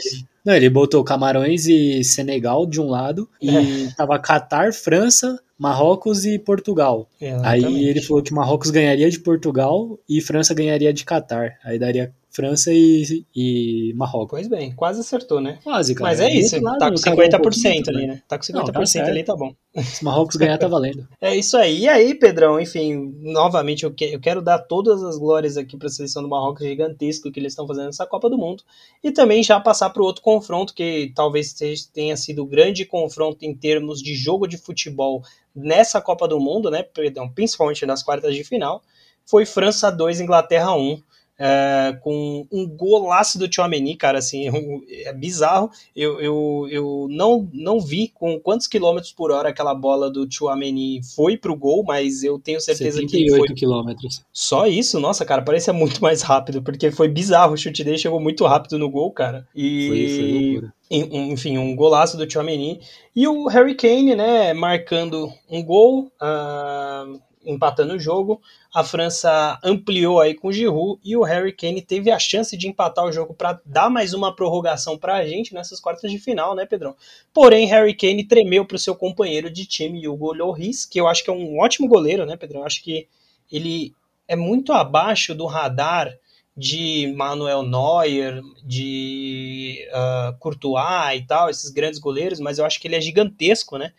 não, ele botou Camarões e Senegal de um lado e é. tava Catar, França, Marrocos e Portugal. Exatamente. Aí ele falou que Marrocos ganharia de Portugal e França ganharia de Catar. Aí daria França e, e Marrocos. Pois bem, quase acertou, né? Quase, cara. Mas é isso, lado, tá com 50% um ali, né? Tá com 50% Não, tá ali, tá bom. Se Marrocos ganhar, tá valendo. é isso aí. E aí, Pedrão, enfim, novamente eu, que, eu quero dar todas as glórias aqui pra seleção do Marrocos gigantesco que eles estão fazendo nessa Copa do Mundo. E também já passar pro outro confronto, que talvez tenha sido o grande confronto em termos de jogo de futebol nessa Copa do Mundo, né? Perdão, principalmente nas quartas de final. Foi França 2, Inglaterra 1 é, com um golaço do Tchouameni, cara, assim, é bizarro. Eu, eu, eu não, não vi com quantos quilômetros por hora aquela bola do Tchouameni foi pro gol, mas eu tenho certeza que foi... quilômetros. Só isso? Nossa, cara, parecia muito mais rápido, porque foi bizarro, o chute dele chegou muito rápido no gol, cara. E... Foi, foi loucura. Enfim, um golaço do Tchouameni. E o Harry Kane, né, marcando um gol, uh, empatando o jogo. A França ampliou aí com o Giroud e o Harry Kane teve a chance de empatar o jogo para dar mais uma prorrogação para a gente nessas quartas de final, né, Pedrão? Porém, Harry Kane tremeu para o seu companheiro de time, Hugo Lloris, que eu acho que é um ótimo goleiro, né, Pedrão? Eu acho que ele é muito abaixo do radar de Manuel Neuer, de uh, Courtois e tal, esses grandes goleiros, mas eu acho que ele é gigantesco, né?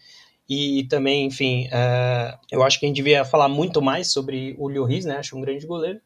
E também, enfim, uh, eu acho que a gente devia falar muito mais sobre o Lloris, né? Acho um grande goleiro.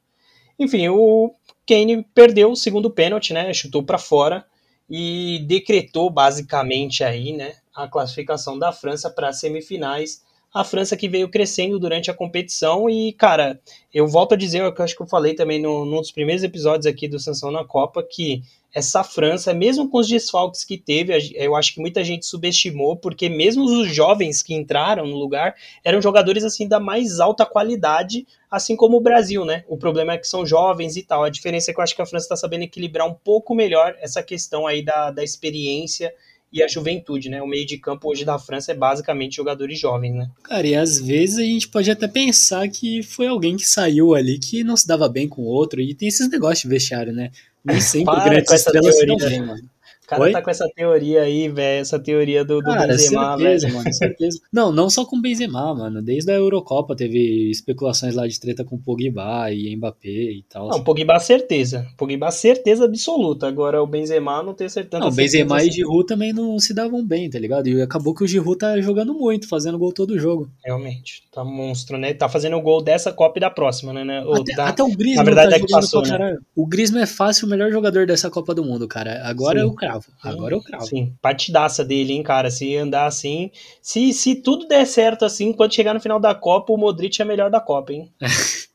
Enfim, o Kane perdeu o segundo pênalti, né? Chutou para fora e decretou basicamente aí, né, a classificação da França para as semifinais. A França que veio crescendo durante a competição e, cara, eu volto a dizer, eu acho que eu falei também no, num dos primeiros episódios aqui do Sansão na Copa, que essa França, mesmo com os desfalques que teve, eu acho que muita gente subestimou, porque mesmo os jovens que entraram no lugar eram jogadores assim da mais alta qualidade, assim como o Brasil, né? O problema é que são jovens e tal. A diferença é que eu acho que a França está sabendo equilibrar um pouco melhor essa questão aí da, da experiência e a juventude, né? O meio de campo hoje da França é basicamente jogadores jovens, né? Cara, e às vezes a gente pode até pensar que foi alguém que saiu ali que não se dava bem com o outro, e tem esses negócios de vestiário, né? Nem sempre Para grandes estrelas se dão bem, mano. O cara Oi? tá com essa teoria aí, velho, essa teoria do, do cara, Benzema, certeza, véio. mano, certeza. Não, não só com o Benzema, mano. Desde a Eurocopa teve especulações lá de treta com o Pogba e Mbappé e tal. Não, assim. Pogba certeza. Pogba certeza absoluta. Agora o Benzema não tem certeza. Não, o Benzema assim. e Giroud também não se davam bem, tá ligado? E acabou que o Giroud tá jogando muito, fazendo gol todo jogo. Realmente, tá monstro, né? Tá fazendo gol dessa Copa e da próxima, né? né? Até, da... até o Griezmann Na verdade tá é que passou, né? O Griezmann é fácil o melhor jogador dessa Copa do Mundo, cara. Agora Sim. eu cravo. Agora eu cravo. Sim, partidaça dele, hein, cara. Se andar assim, se, se tudo der certo assim, quando chegar no final da Copa, o Modric é melhor da Copa, hein?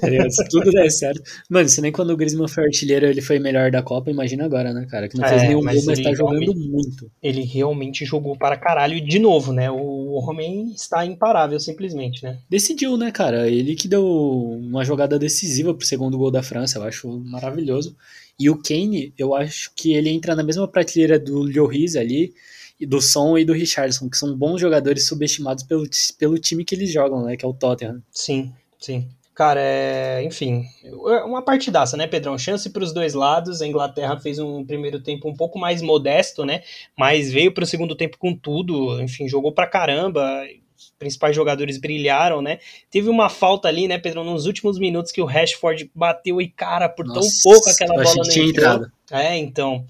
Tá se tudo der certo. Mano, se nem quando o Griezmann foi artilheiro ele foi melhor da Copa, imagina agora, né, cara? Que não fez é, nenhum gol, mas tá jogando muito. Ele realmente jogou para caralho de novo, né? O homem está imparável, simplesmente, né? Decidiu, né, cara? Ele que deu uma jogada decisiva pro segundo gol da França, eu acho maravilhoso. E o Kane, eu acho que ele entra na mesma prateleira do Lloris ali, do Son e do Richardson, que são bons jogadores subestimados pelo, pelo time que eles jogam, né? Que é o Tottenham. Sim, sim. Cara, é, enfim, é uma partidaça, né, Pedrão? Chance para os dois lados. A Inglaterra fez um primeiro tempo um pouco mais modesto, né? Mas veio para o segundo tempo com tudo. Enfim, jogou para caramba. Os principais jogadores brilharam, né? Teve uma falta ali, né, Pedrão, nos últimos minutos que o Rashford bateu e cara por Nossa, tão pouco aquela bola tinha entrado. É, então.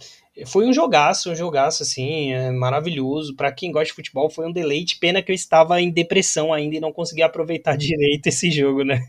Foi um jogaço, um jogaço, assim, é maravilhoso. Para quem gosta de futebol, foi um deleite. Pena que eu estava em depressão ainda e não consegui aproveitar direito esse jogo, né?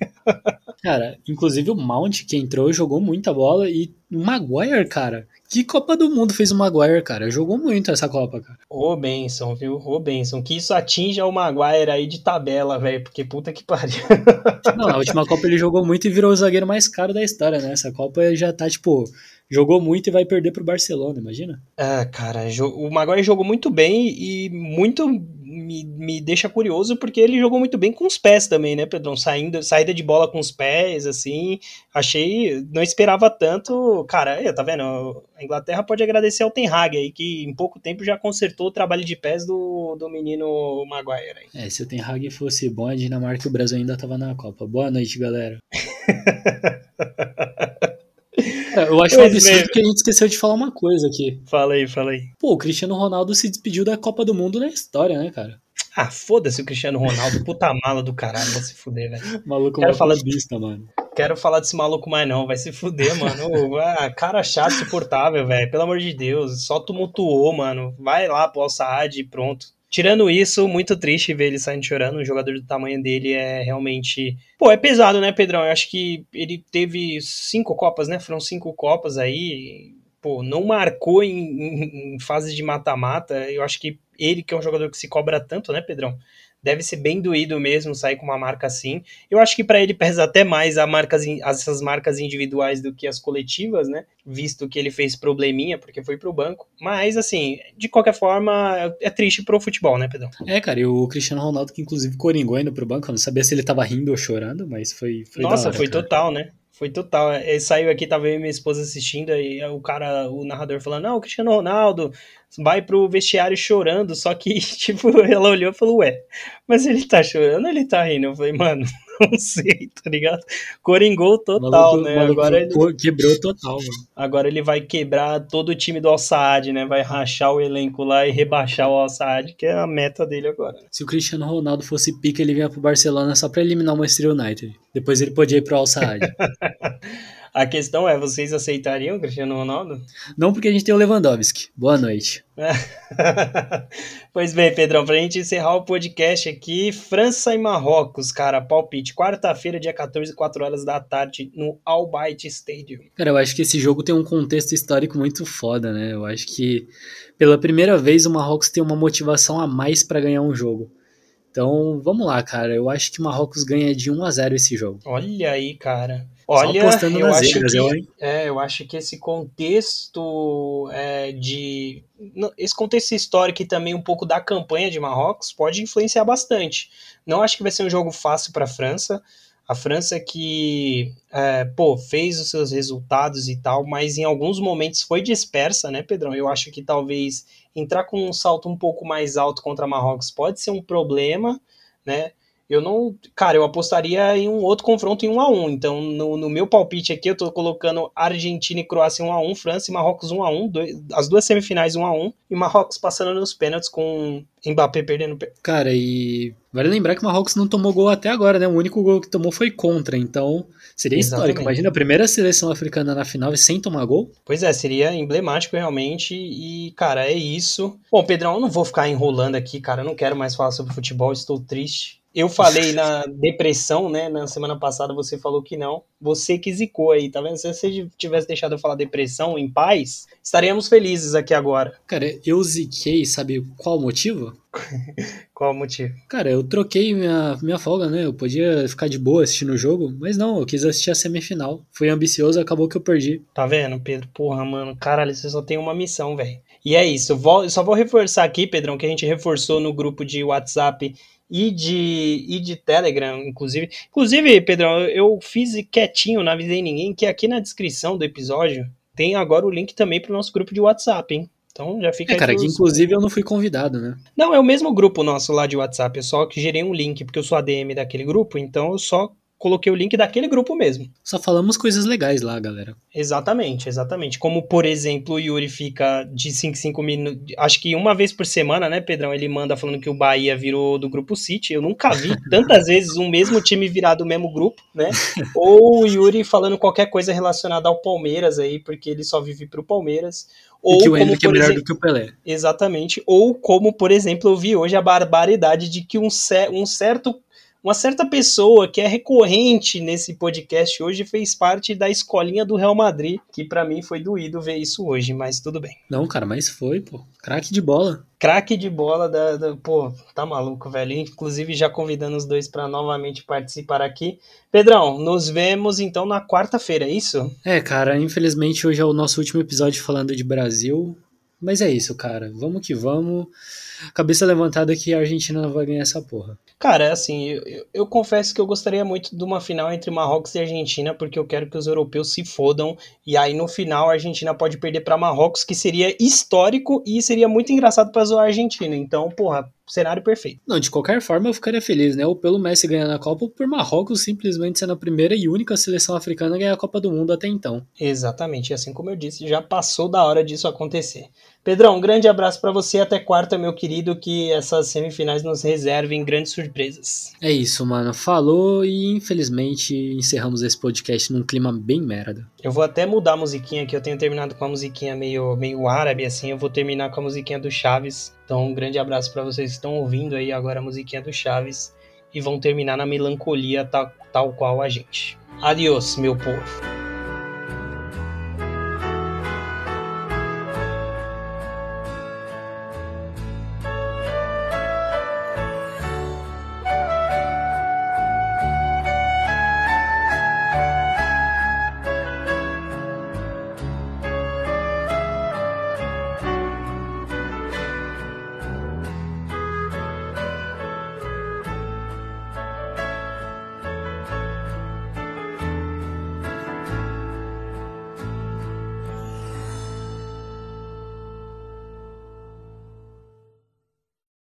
cara, inclusive o Mount que entrou jogou muita bola e Maguire, cara. Que Copa do Mundo fez o Maguire, cara? Jogou muito essa Copa, cara. Ô, benção, viu? Ô, benção. Que isso atinja o Maguire aí de tabela, velho. Porque puta que pariu. Não, na última Copa ele jogou muito e virou o zagueiro mais caro da história, né? Essa Copa já tá, tipo, jogou muito e vai perder pro Barcelona, imagina? É, cara, o Maguire jogou muito bem e muito me, me deixa curioso porque ele jogou muito bem com os pés também, né, Pedrão? Saindo, saída de bola com os pés, assim, achei, não esperava tanto, cara, aí, tá vendo? A Inglaterra pode agradecer ao Ten Hag aí, que em pouco tempo já consertou o trabalho de pés do, do menino Maguire aí. É, se o Ten Hag fosse bom, a Dinamarca e o Brasil ainda tava na Copa. Boa noite, galera. É, eu acho um absurdo que a gente esqueceu de falar uma coisa aqui. Fala aí, fala aí. Pô, o Cristiano Ronaldo se despediu da Copa do Mundo na história, né, cara? Ah, foda-se o Cristiano Ronaldo, puta mala do caralho, vai se fuder, velho. Maluco Quero falar bista, mano. Quero falar desse maluco mais não, vai se fuder, mano. ah, cara chato, suportável, velho. Pelo amor de Deus, só tumultuou, mano. Vai lá pro Al-Saad e pronto. Tirando isso, muito triste ver ele saindo chorando. Um jogador do tamanho dele é realmente. Pô, é pesado, né, Pedrão? Eu acho que ele teve cinco Copas, né? Foram cinco Copas aí. Pô, não marcou em, em, em fase de mata-mata. Eu acho que ele, que é um jogador que se cobra tanto, né, Pedrão? Deve ser bem doído mesmo sair com uma marca assim. Eu acho que para ele pesa até mais a marcas, essas marcas individuais do que as coletivas, né? Visto que ele fez probleminha porque foi pro banco. Mas, assim, de qualquer forma, é triste pro futebol, né, Pedro? É, cara, e o Cristiano Ronaldo, que inclusive coringou indo pro banco, eu não sabia se ele tava rindo ou chorando, mas foi. foi Nossa, hora, foi cara. total, né? Foi total. Ele saiu aqui, tava eu e minha esposa assistindo, e o cara, o narrador falando, não, o Cristiano Ronaldo vai pro vestiário chorando, só que, tipo, ela olhou e falou, ué, mas ele tá chorando ou ele tá rindo? Eu falei, mano, não sei, tá ligado? Coringou total, maluco, né? Maluco agora ele... Quebrou total, mano. Agora ele vai quebrar todo o time do Al-Saad, né? Vai rachar o elenco lá e rebaixar o Al-Saad, que é a meta dele agora. Se o Cristiano Ronaldo fosse pica, ele vinha pro Barcelona só pra eliminar o Manchester United. Depois ele podia ir pro Al-Saad. A questão é, vocês aceitariam o Cristiano Ronaldo? Não, porque a gente tem o Lewandowski. Boa noite. pois bem, Pedrão, pra gente encerrar o podcast aqui, França e Marrocos, cara, palpite, quarta-feira, dia 14, 4 horas da tarde, no Al Bayt Stadium. Cara, eu acho que esse jogo tem um contexto histórico muito foda, né? Eu acho que pela primeira vez o Marrocos tem uma motivação a mais para ganhar um jogo. Então, vamos lá, cara. Eu acho que o Marrocos ganha de 1 a 0 esse jogo. Olha aí, cara. Olha, eu acho, que, eu, é, eu acho que esse contexto é, de. Esse contexto histórico e também um pouco da campanha de Marrocos pode influenciar bastante. Não acho que vai ser um jogo fácil para a França. A França que, é, pô, fez os seus resultados e tal, mas em alguns momentos foi dispersa, né, Pedrão? Eu acho que talvez entrar com um salto um pouco mais alto contra Marrocos pode ser um problema, né? Eu não. Cara, eu apostaria em um outro confronto em 1 a 1 Então, no, no meu palpite aqui, eu tô colocando Argentina e Croácia 1 a 1 França e Marrocos 1 a 1 dois, as duas semifinais 1 a 1 e Marrocos passando nos pênaltis com Mbappé perdendo. Cara, e vale lembrar que o Marrocos não tomou gol até agora, né? O único gol que tomou foi contra, então seria Exatamente. histórico. Imagina a primeira seleção africana na final e sem tomar gol. Pois é, seria emblemático realmente. E, cara, é isso. Bom, Pedrão, eu não vou ficar enrolando aqui, cara. Eu não quero mais falar sobre futebol, estou triste. Eu falei na depressão, né? Na semana passada você falou que não. Você que zicou aí, tá vendo? Se você tivesse deixado eu falar depressão em paz, estaríamos felizes aqui agora. Cara, eu ziquei, sabe qual o motivo? qual o motivo? Cara, eu troquei minha, minha folga, né? Eu podia ficar de boa assistindo o jogo, mas não, eu quis assistir a semifinal. Fui ambicioso, acabou que eu perdi. Tá vendo, Pedro? Porra, mano, caralho, você só tem uma missão, velho. E é isso, vou, só vou reforçar aqui, Pedrão, que a gente reforçou no grupo de WhatsApp e de, e de Telegram, inclusive. Inclusive, Pedrão, eu fiz quietinho, não avisei ninguém, que aqui na descrição do episódio tem agora o link também para o nosso grupo de WhatsApp, hein? Então já fica é, cara, que inclusive eu não fui convidado, né? Não, é o mesmo grupo nosso lá de WhatsApp, eu só que gerei um link, porque eu sou ADM daquele grupo, então eu só coloquei o link daquele grupo mesmo. Só falamos coisas legais lá, galera. Exatamente, exatamente. Como, por exemplo, o Yuri fica de 5 em 5 minutos. Acho que uma vez por semana, né, Pedrão? Ele manda falando que o Bahia virou do grupo City. Eu nunca vi tantas vezes um mesmo time virar do mesmo grupo, né? Ou o Yuri falando qualquer coisa relacionada ao Palmeiras aí, porque ele só vive pro Palmeiras. Ou e que o Henrique é melhor exemplo, do que o Pelé. Exatamente. Ou como, por exemplo, eu vi hoje a barbaridade de que um, um certo uma certa pessoa que é recorrente nesse podcast hoje fez parte da escolinha do Real Madrid, que para mim foi doído ver isso hoje, mas tudo bem. Não, cara, mas foi, pô. Craque de bola. Craque de bola da, da, Pô, tá maluco, velho. Inclusive, já convidando os dois para novamente participar aqui. Pedrão, nos vemos então na quarta-feira, é isso? É, cara, infelizmente hoje é o nosso último episódio falando de Brasil. Mas é isso, cara. Vamos que vamos. Cabeça levantada que a Argentina não vai ganhar essa porra. Cara, assim, eu, eu, confesso que eu gostaria muito de uma final entre Marrocos e Argentina, porque eu quero que os europeus se fodam. E aí no final a Argentina pode perder para Marrocos, que seria histórico e seria muito engraçado para zoar a Argentina. Então, porra, cenário perfeito. Não, de qualquer forma eu ficaria feliz, né? Ou pelo Messi ganhando a Copa, ou por Marrocos simplesmente sendo a primeira e única seleção africana a ganhar a Copa do Mundo até então. Exatamente, e assim como eu disse, já passou da hora disso acontecer. Pedrão, um grande abraço para você até quarta, meu querido, que essas semifinais nos reservem grandes surpresas. É isso, mano. Falou e infelizmente encerramos esse podcast num clima bem merda. Eu vou até mudar a musiquinha aqui, eu tenho terminado com a musiquinha meio, meio árabe, assim, eu vou terminar com a musiquinha do Chaves. Então, um grande abraço para vocês que estão ouvindo aí agora a musiquinha do Chaves e vão terminar na melancolia tal, tal qual a gente. Adiós, meu povo.